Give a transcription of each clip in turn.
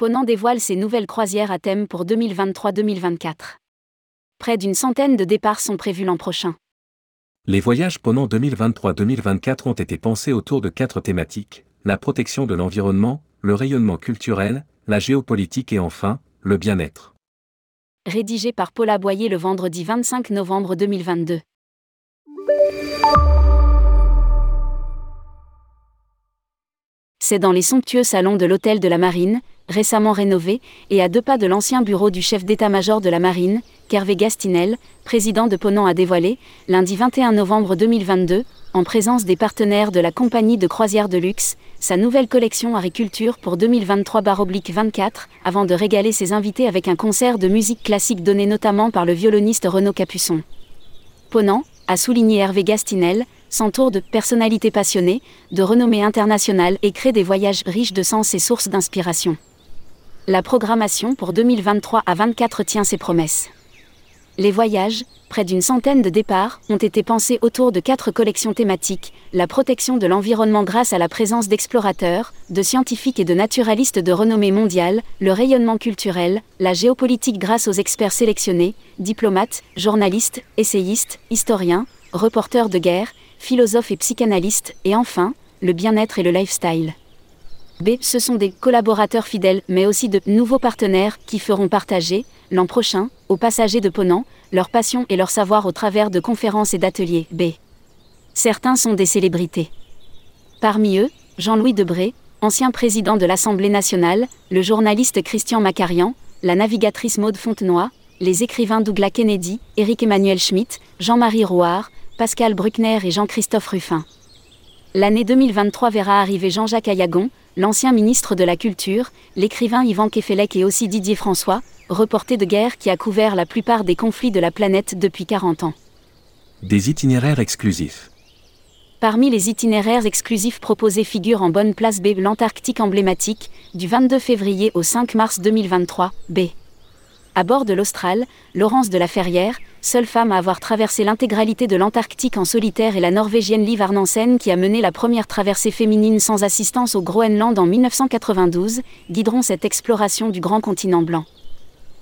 Ponant dévoile ses nouvelles croisières à thème pour 2023-2024. Près d'une centaine de départs sont prévus l'an prochain. Les voyages Ponant 2023-2024 ont été pensés autour de quatre thématiques, la protection de l'environnement, le rayonnement culturel, la géopolitique et enfin, le bien-être. Rédigé par Paula Boyer le vendredi 25 novembre 2022. C'est dans les somptueux salons de l'hôtel de la Marine, récemment rénové, et à deux pas de l'ancien bureau du chef d'état-major de la Marine, qu'Hervé Gastinel, président de Ponant a dévoilé, lundi 21 novembre 2022, en présence des partenaires de la compagnie de croisière de luxe, sa nouvelle collection agriculture pour 2023-24, avant de régaler ses invités avec un concert de musique classique donné notamment par le violoniste Renaud Capuçon. Ponant, a souligné Hervé Gastinel, s'entoure de personnalités passionnées, de renommée internationale et crée des voyages riches de sens et sources d'inspiration. La programmation pour 2023 à 24 tient ses promesses. Les voyages, près d'une centaine de départs, ont été pensés autour de quatre collections thématiques, la protection de l'environnement grâce à la présence d'explorateurs, de scientifiques et de naturalistes de renommée mondiale, le rayonnement culturel, la géopolitique grâce aux experts sélectionnés, diplomates, journalistes, essayistes, historiens, reporters de guerre, philosophes et psychanalystes, et enfin, le bien-être et le lifestyle. B. Ce sont des collaborateurs fidèles, mais aussi de nouveaux partenaires qui feront partager, l'an prochain, aux passagers de Ponant, leur passion et leur savoir au travers de conférences et d'ateliers. B. Certains sont des célébrités. Parmi eux, Jean-Louis Debré, ancien président de l'Assemblée nationale, le journaliste Christian Macarian, la navigatrice Maude Fontenoy, les écrivains Douglas Kennedy, Éric Emmanuel Schmitt, Jean-Marie Rouard, Pascal Bruckner et Jean-Christophe Ruffin. L'année 2023 verra arriver Jean-Jacques Ayagon, l'ancien ministre de la Culture, l'écrivain Yvan Kefelec et aussi Didier François, reporté de guerre qui a couvert la plupart des conflits de la planète depuis 40 ans. Des itinéraires exclusifs. Parmi les itinéraires exclusifs proposés figure en bonne place B l'Antarctique emblématique, du 22 février au 5 mars 2023, B. À bord de l'Austral, Laurence de la Ferrière, seule femme à avoir traversé l'intégralité de l'Antarctique en solitaire et la Norvégienne Liv Arnansen qui a mené la première traversée féminine sans assistance au Groenland en 1992, guideront cette exploration du grand continent blanc.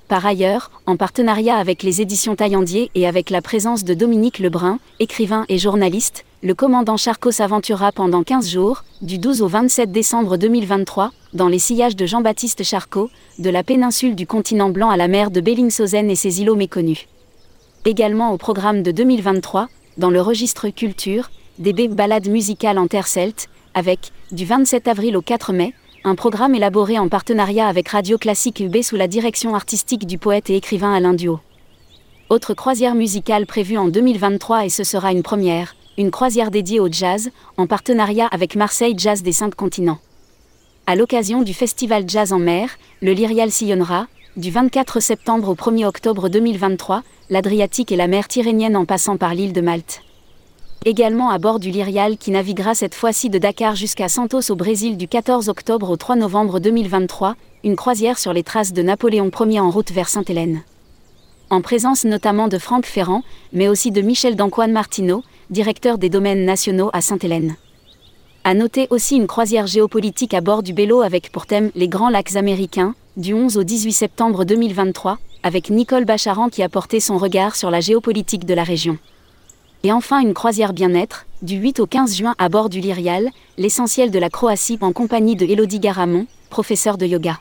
Par ailleurs, en partenariat avec les éditions Taillandier et avec la présence de Dominique Lebrun, écrivain et journaliste, le commandant Charcot s'aventura pendant 15 jours, du 12 au 27 décembre 2023, dans les sillages de Jean-Baptiste Charcot, de la péninsule du continent blanc à la mer de Bellingshausen et ses îlots méconnus. Également au programme de 2023, dans le registre culture, des balades musicales en terre celte, avec, du 27 avril au 4 mai, un programme élaboré en partenariat avec Radio Classique UB sous la direction artistique du poète et écrivain Alain Duo. Autre croisière musicale prévue en 2023 et ce sera une première, une croisière dédiée au jazz, en partenariat avec Marseille Jazz des Cinq Continents. À l'occasion du Festival Jazz en mer, le Lyrial sillonnera, du 24 septembre au 1er octobre 2023, l'Adriatique et la mer Tyrrhénienne en passant par l'île de Malte également à bord du Lyrial qui naviguera cette fois-ci de Dakar jusqu'à Santos au Brésil du 14 octobre au 3 novembre 2023, une croisière sur les traces de Napoléon Ier en route vers Sainte-Hélène. En présence notamment de Franck Ferrand, mais aussi de Michel Dancoine Martineau, directeur des domaines nationaux à Sainte-Hélène. À noter aussi une croisière géopolitique à bord du Bélo avec pour thème les grands lacs américains, du 11 au 18 septembre 2023, avec Nicole Bacharan qui a porté son regard sur la géopolitique de la région. Et enfin une croisière bien-être, du 8 au 15 juin à bord du Lyrial, l'essentiel de la Croatie en compagnie de Elodie Garamond, professeur de yoga.